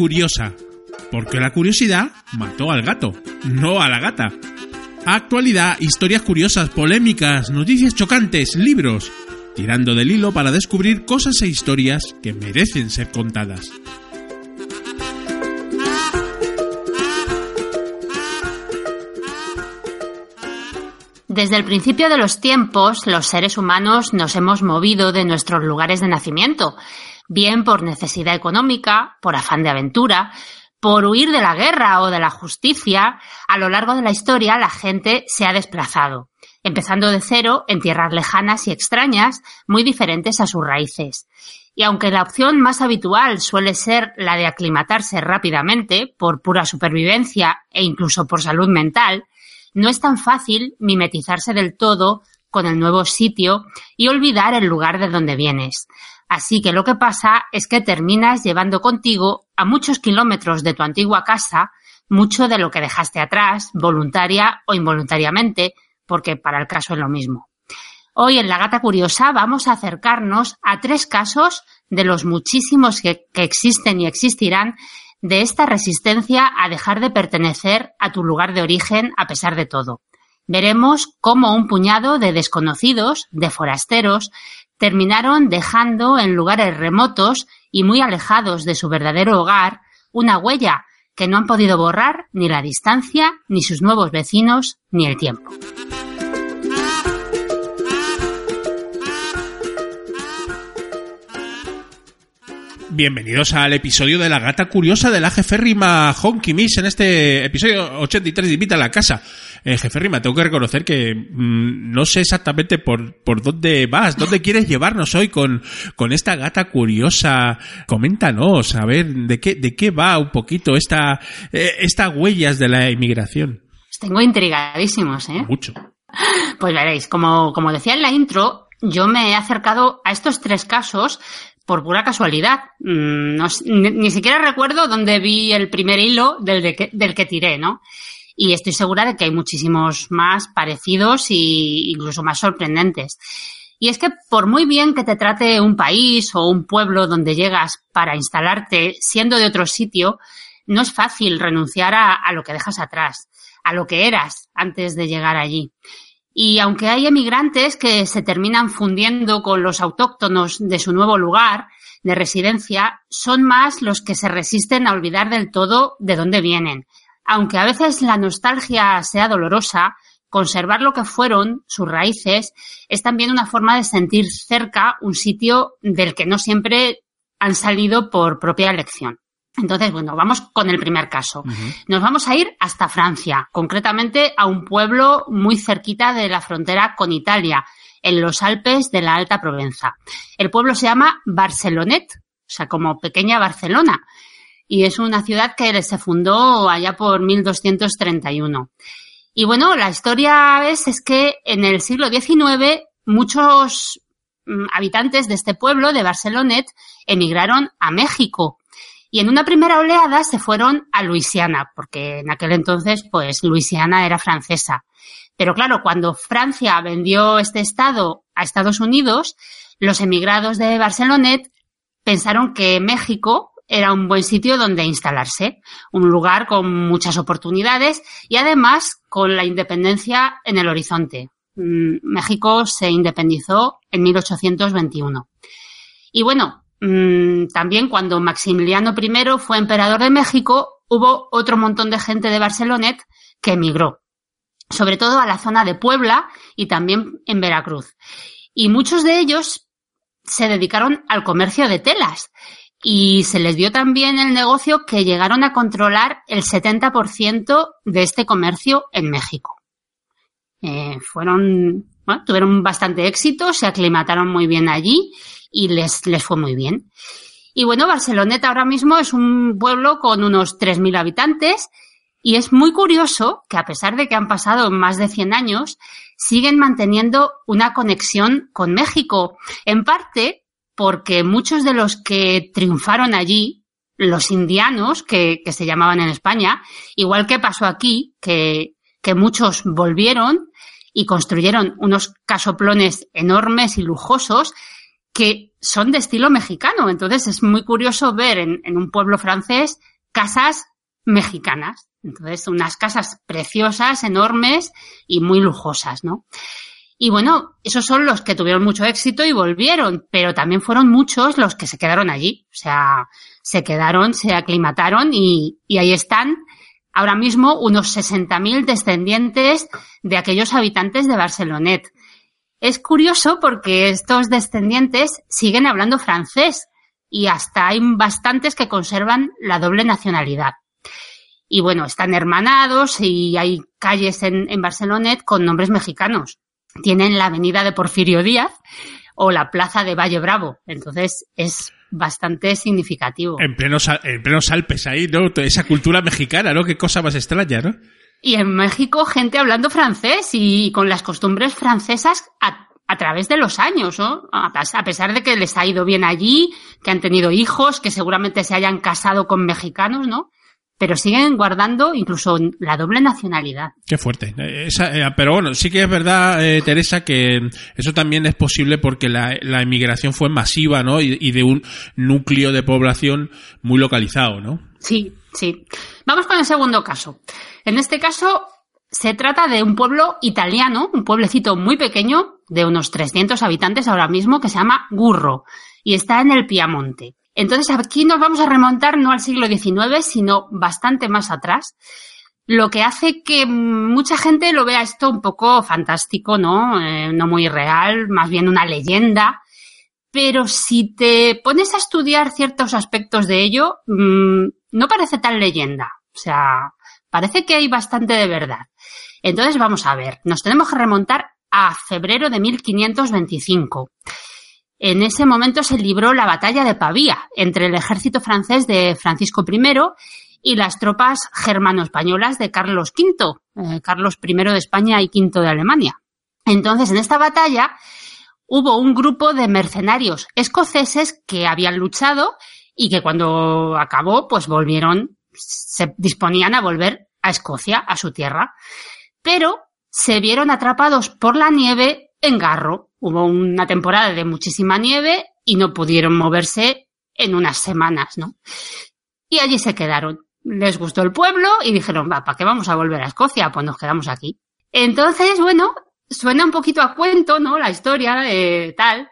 curiosa. Porque la curiosidad mató al gato, no a la gata. Actualidad, historias curiosas, polémicas, noticias chocantes, libros. Tirando del hilo para descubrir cosas e historias que merecen ser contadas. Desde el principio de los tiempos, los seres humanos nos hemos movido de nuestros lugares de nacimiento, bien por necesidad económica, por afán de aventura, por huir de la guerra o de la justicia, a lo largo de la historia la gente se ha desplazado, empezando de cero en tierras lejanas y extrañas, muy diferentes a sus raíces. Y aunque la opción más habitual suele ser la de aclimatarse rápidamente, por pura supervivencia e incluso por salud mental, no es tan fácil mimetizarse del todo con el nuevo sitio y olvidar el lugar de donde vienes. Así que lo que pasa es que terminas llevando contigo a muchos kilómetros de tu antigua casa mucho de lo que dejaste atrás, voluntaria o involuntariamente, porque para el caso es lo mismo. Hoy en La Gata Curiosa vamos a acercarnos a tres casos de los muchísimos que, que existen y existirán de esta resistencia a dejar de pertenecer a tu lugar de origen a pesar de todo. Veremos cómo un puñado de desconocidos, de forasteros, terminaron dejando en lugares remotos y muy alejados de su verdadero hogar una huella que no han podido borrar ni la distancia, ni sus nuevos vecinos, ni el tiempo. Bienvenidos al episodio de la gata curiosa de la jeférrima Honky Miss en este episodio 83 de Invita a la Casa. Eh, jeférrima, tengo que reconocer que mm, no sé exactamente por, por dónde vas, dónde quieres llevarnos hoy con, con esta gata curiosa. Coméntanos, a ver, de qué, de qué va un poquito esta, eh, estas huellas de la inmigración. Tengo intrigadísimos, ¿eh? Mucho. Pues veréis, como, como decía en la intro, yo me he acercado a estos tres casos por pura casualidad. Mm, no ni, siquiera recuerdo dónde vi el primer hilo del, de que, tiré, ¿no? Y estoy segura de que hay muchísimos más parecidos e incluso más sorprendentes. Y es que por muy bien que te trate un país o un pueblo donde llegas para instalarte siendo de otro sitio, no es fácil renunciar a lo que dejas atrás, a lo que eras antes de llegar allí. Y aunque hay emigrantes que se terminan fundiendo con los autóctonos de su nuevo lugar de residencia, son más los que se resisten a olvidar del todo de dónde vienen. Aunque a veces la nostalgia sea dolorosa, conservar lo que fueron, sus raíces, es también una forma de sentir cerca un sitio del que no siempre han salido por propia elección. Entonces, bueno, vamos con el primer caso. Nos vamos a ir hasta Francia, concretamente a un pueblo muy cerquita de la frontera con Italia, en los Alpes de la Alta Provenza. El pueblo se llama Barcelonet, o sea, como pequeña Barcelona, y es una ciudad que se fundó allá por 1231. Y bueno, la historia es, es que en el siglo XIX muchos mm, habitantes de este pueblo, de Barcelonet, emigraron a México. Y en una primera oleada se fueron a Luisiana, porque en aquel entonces, pues, Luisiana era francesa. Pero claro, cuando Francia vendió este estado a Estados Unidos, los emigrados de Barcelonet pensaron que México era un buen sitio donde instalarse, un lugar con muchas oportunidades y además con la independencia en el horizonte. Mm, México se independizó en 1821. Y bueno, también cuando Maximiliano I fue emperador de México, hubo otro montón de gente de Barcelonet que emigró. sobre todo a la zona de Puebla y también en Veracruz. Y muchos de ellos se dedicaron al comercio de telas y se les dio también el negocio que llegaron a controlar el 70% de este comercio en México. Eh, fueron, bueno, tuvieron bastante éxito, se aclimataron muy bien allí y les, les fue muy bien. Y bueno, Barceloneta ahora mismo es un pueblo con unos 3.000 habitantes y es muy curioso que a pesar de que han pasado más de 100 años, siguen manteniendo una conexión con México. En parte porque muchos de los que triunfaron allí, los indianos, que, que se llamaban en España, igual que pasó aquí, que, que muchos volvieron y construyeron unos casoplones enormes y lujosos que son de estilo mexicano. Entonces es muy curioso ver en, un pueblo francés casas mexicanas. Entonces, unas casas preciosas, enormes y muy lujosas, ¿no? Y bueno, esos son los que tuvieron mucho éxito y volvieron, pero también fueron muchos los que se quedaron allí. O sea, se quedaron, se aclimataron y, y ahí están ahora mismo unos 60.000 descendientes de aquellos habitantes de Barcelonet. Es curioso porque estos descendientes siguen hablando francés y hasta hay bastantes que conservan la doble nacionalidad. Y bueno, están hermanados y hay calles en, en Barcelonet con nombres mexicanos. Tienen la avenida de Porfirio Díaz o la plaza de Valle Bravo. Entonces es bastante significativo. En plenos, en plenos Alpes ahí, ¿no? Esa cultura mexicana, ¿no? Qué cosa más extraña, ¿no? Y en México gente hablando francés y con las costumbres francesas a, través de los años, ¿no? A pesar de que les ha ido bien allí, que han tenido hijos, que seguramente se hayan casado con mexicanos, ¿no? pero siguen guardando incluso la doble nacionalidad. Qué fuerte. Esa, eh, pero bueno, sí que es verdad, eh, Teresa, que eso también es posible porque la, emigración fue masiva, ¿no? Y, de un núcleo de población muy localizado, ¿no? Sí, sí. Vamos con el segundo caso. En este caso se trata de un pueblo italiano, un pueblecito muy pequeño, de unos 300 habitantes ahora mismo, que se llama Gurro, y está en el Piamonte. Entonces aquí nos vamos a remontar no al siglo XIX, sino bastante más atrás, lo que hace que mucha gente lo vea esto un poco fantástico, ¿no? Eh, no muy real, más bien una leyenda. Pero si te pones a estudiar ciertos aspectos de ello, mmm, no parece tan leyenda. O sea, parece que hay bastante de verdad. Entonces vamos a ver, nos tenemos que remontar a febrero de 1525. En ese momento se libró la batalla de Pavía entre el ejército francés de Francisco I y las tropas germano-españolas de Carlos V, eh, Carlos I de España y V de Alemania. Entonces, en esta batalla hubo un grupo de mercenarios escoceses que habían luchado y que cuando acabó, pues volvieron, se disponían a volver a Escocia, a su tierra. Pero se vieron atrapados por la nieve en Garro, hubo una temporada de muchísima nieve y no pudieron moverse en unas semanas, ¿no? Y allí se quedaron. Les gustó el pueblo y dijeron, va, ¿para qué vamos a volver a Escocia? Pues nos quedamos aquí. Entonces, bueno, suena un poquito a cuento, ¿no? La historia, eh, tal.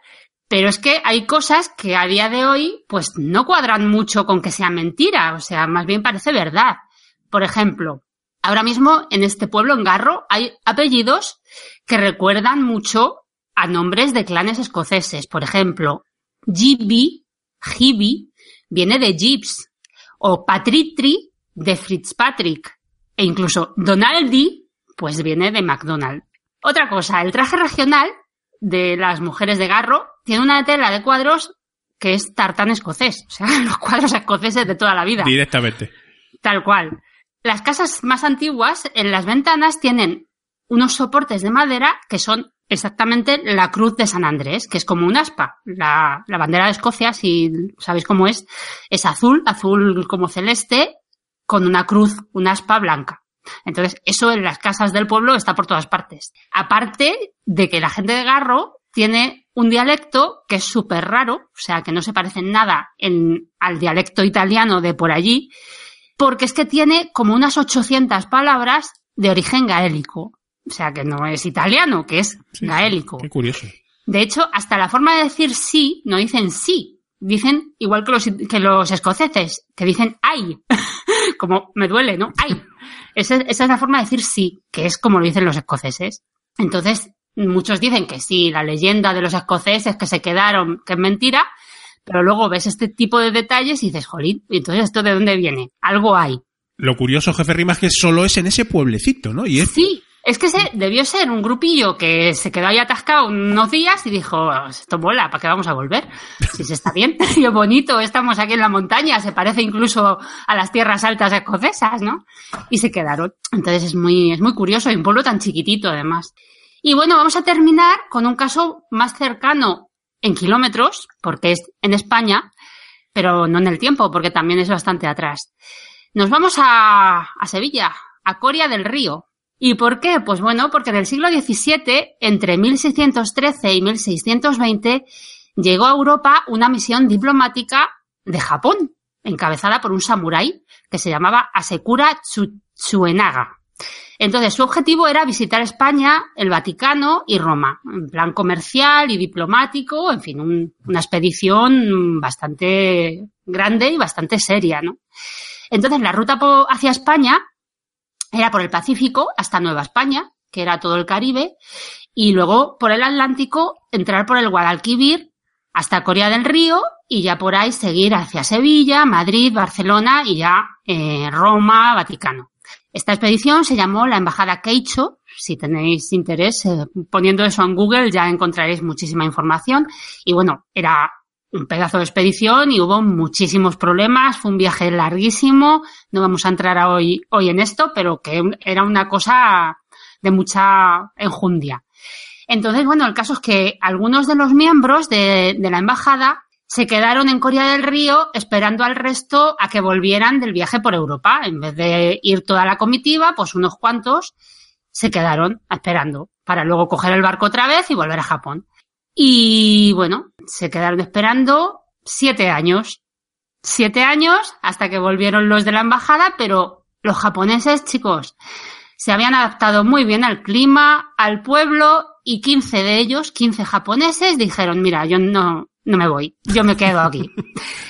Pero es que hay cosas que a día de hoy, pues no cuadran mucho con que sea mentira. O sea, más bien parece verdad. Por ejemplo, ahora mismo en este pueblo, en Garro, hay apellidos que recuerdan mucho a nombres de clanes escoceses. Por ejemplo, Gibi, Gibi, viene de Gibbs, o Patritri de Fitzpatrick, e incluso Donaldi, pues viene de McDonald. Otra cosa, el traje regional de las mujeres de Garro tiene una tela de cuadros que es tartán escocés, o sea, los cuadros escoceses de toda la vida. Directamente. Tal cual. Las casas más antiguas, en las ventanas, tienen unos soportes de madera que son exactamente la cruz de San Andrés, que es como un aspa. La, la, bandera de Escocia, si sabéis cómo es, es azul, azul como celeste, con una cruz, un aspa blanca. Entonces, eso en las casas del pueblo está por todas partes. Aparte de que la gente de Garro tiene un dialecto que es súper raro, o sea, que no se parece en nada en, al dialecto italiano de por allí, porque es que tiene como unas 800 palabras de origen gaélico. O sea, que no es italiano, que es sí, gaélico. Qué curioso. De hecho, hasta la forma de decir sí, no dicen sí. Dicen igual que los, que los escoceses, que dicen ay. Como me duele, ¿no? Ay. esa, esa es la forma de decir sí, que es como lo dicen los escoceses. Entonces, muchos dicen que sí, la leyenda de los escoceses que se quedaron, que es mentira, pero luego ves este tipo de detalles y dices, jolín, entonces esto de dónde viene? Algo hay. Lo curioso, jefe Rima, es que solo es en ese pueblecito, ¿no? Y es... Sí, es que se, debió ser un grupillo que se quedó ahí atascado unos días y dijo, esto mola, ¿para qué vamos a volver? Si se está bien, qué bonito, estamos aquí en la montaña, se parece incluso a las tierras altas escocesas, ¿no? Y se quedaron. Entonces es muy, es muy curioso y un pueblo tan chiquitito además. Y bueno, vamos a terminar con un caso más cercano en kilómetros, porque es en España, pero no en el tiempo, porque también es bastante atrás. Nos vamos a, Sevilla, a Coria del Río. ¿Y por qué? Pues bueno, porque en el siglo XVII, entre 1613 y 1620, llegó a Europa una misión diplomática de Japón, encabezada por un samurái que se llamaba Asekura Tsuenaga. Entonces, su objetivo era visitar España, el Vaticano y Roma, en plan comercial y diplomático, en fin, una expedición bastante grande y bastante seria, ¿no? Entonces, la ruta hacia España era por el Pacífico hasta Nueva España, que era todo el Caribe, y luego por el Atlántico entrar por el Guadalquivir hasta Corea del Río y ya por ahí seguir hacia Sevilla, Madrid, Barcelona y ya eh, Roma, Vaticano. Esta expedición se llamó la Embajada Keicho. Si tenéis interés, eh, poniendo eso en Google ya encontraréis muchísima información. Y bueno, era un pedazo de expedición y hubo muchísimos problemas. Fue un viaje larguísimo. No vamos a entrar hoy, hoy en esto, pero que era una cosa de mucha enjundia. Entonces, bueno, el caso es que algunos de los miembros de, de la embajada se quedaron en Corea del Río esperando al resto a que volvieran del viaje por Europa. En vez de ir toda la comitiva, pues unos cuantos se quedaron esperando para luego coger el barco otra vez y volver a Japón. Y bueno, se quedaron esperando siete años. Siete años hasta que volvieron los de la embajada, pero los japoneses, chicos, se habían adaptado muy bien al clima, al pueblo y 15 de ellos, 15 japoneses, dijeron, mira, yo no, no me voy, yo me quedo aquí.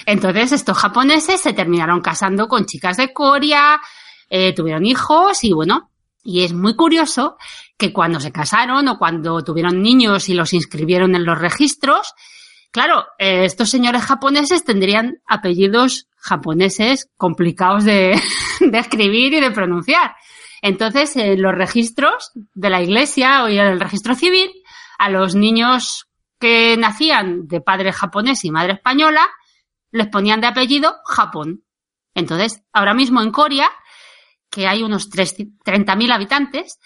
Entonces estos japoneses se terminaron casando con chicas de Corea, eh, tuvieron hijos y bueno, y es muy curioso que cuando se casaron o cuando tuvieron niños y los inscribieron en los registros, claro, eh, estos señores japoneses tendrían apellidos japoneses complicados de, de escribir y de pronunciar. Entonces, en los registros de la iglesia o en el registro civil, a los niños que nacían de padre japonés y madre española, les ponían de apellido Japón. Entonces, ahora mismo en Corea, que hay unos 30.000 habitantes,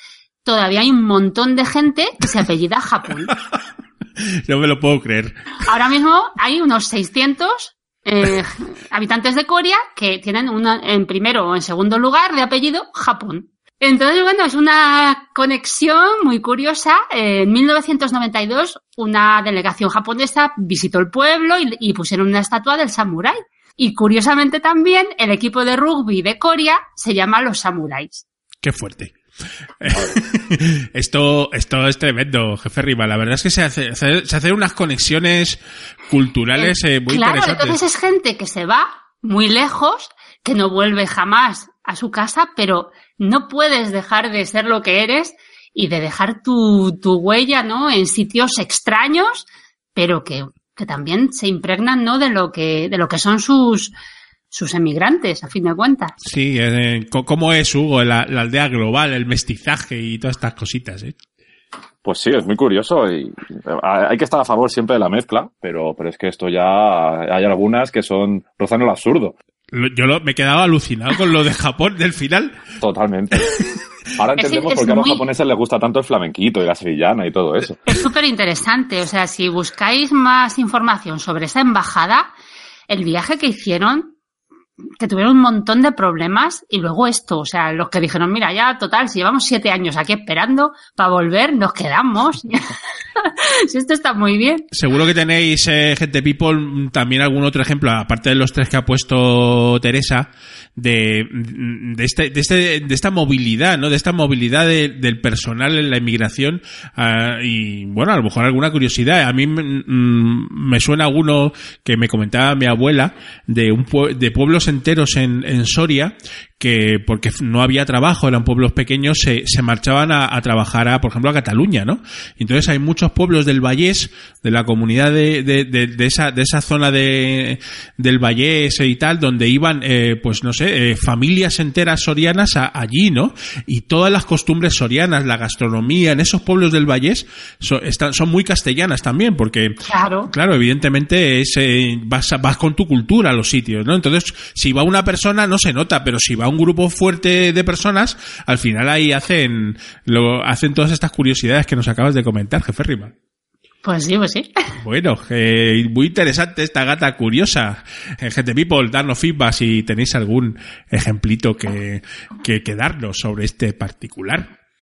todavía hay un montón de gente que se apellida Japón. no me lo puedo creer. Ahora mismo hay unos 600 eh, habitantes de Corea que tienen una, en primero o en segundo lugar de apellido Japón. Entonces, bueno, es una conexión muy curiosa. En 1992, una delegación japonesa visitó el pueblo y, pusieron una estatua del samurái. Y curiosamente también, el equipo de rugby de Corea se llama los samuráis. Qué fuerte. esto, esto es tremendo, jefe Riva. La verdad es que se, hace, se hacen unas conexiones culturales eh, muy claro, interesantes. Entonces es gente que se va muy lejos, que no vuelve jamás a su casa, pero no puedes dejar de ser lo que eres y de dejar tu, tu huella, ¿no? En sitios extraños, pero que, que también se impregnan, ¿no? De lo que, de lo que son sus, sus emigrantes, a fin de cuentas. Sí, eh, ¿cómo es, Hugo, la, la, aldea global, el mestizaje y todas estas cositas, eh? Pues sí, es muy curioso y hay que estar a favor siempre de la mezcla, pero, pero es que esto ya hay algunas que son rozan el absurdo. Yo lo, me he quedado alucinado con lo de Japón del final. Totalmente. Ahora entendemos por qué a los japoneses les gusta tanto el flamenquito y la sevillana y todo eso. Es súper interesante. O sea, si buscáis más información sobre esa embajada, el viaje que hicieron que tuvieron un montón de problemas y luego esto, o sea, los que dijeron, mira, ya total, si llevamos siete años aquí esperando para volver, nos quedamos. si esto está muy bien. Seguro que tenéis, eh, gente people, también algún otro ejemplo, aparte de los tres que ha puesto Teresa, de, de, este, de, este, de esta movilidad, ¿no? De esta movilidad del personal en la inmigración. Uh, y bueno, a lo mejor alguna curiosidad. A mí mm, me suena uno que me comentaba mi abuela de un de pueblos enteros en, en Soria que porque no había trabajo, eran pueblos pequeños, se, se marchaban a, a trabajar a, por ejemplo, a Cataluña, ¿no? Entonces hay muchos pueblos del Vallés, de la comunidad de, de, de, de esa, de esa zona de, del Vallés y tal, donde iban, eh, pues no sé, eh, familias enteras sorianas a- allí, ¿no? Y todas las costumbres sorianas, la gastronomía en esos pueblos del Vallés so- están, son muy castellanas también, porque Claro. Claro, evidentemente es, eh, vas, vas con tu cultura a los sitios, ¿no? Entonces, si va una persona no se nota, pero si va un grupo fuerte de personas, al final ahí hacen, lo, hacen todas estas curiosidades que nos acabas de comentar, jefe Rima. Pues sí, pues sí. Bueno, eh, muy interesante esta gata curiosa. Eh, Gente People, darnos feedback si tenéis algún ejemplito que, que, que darnos sobre este particular.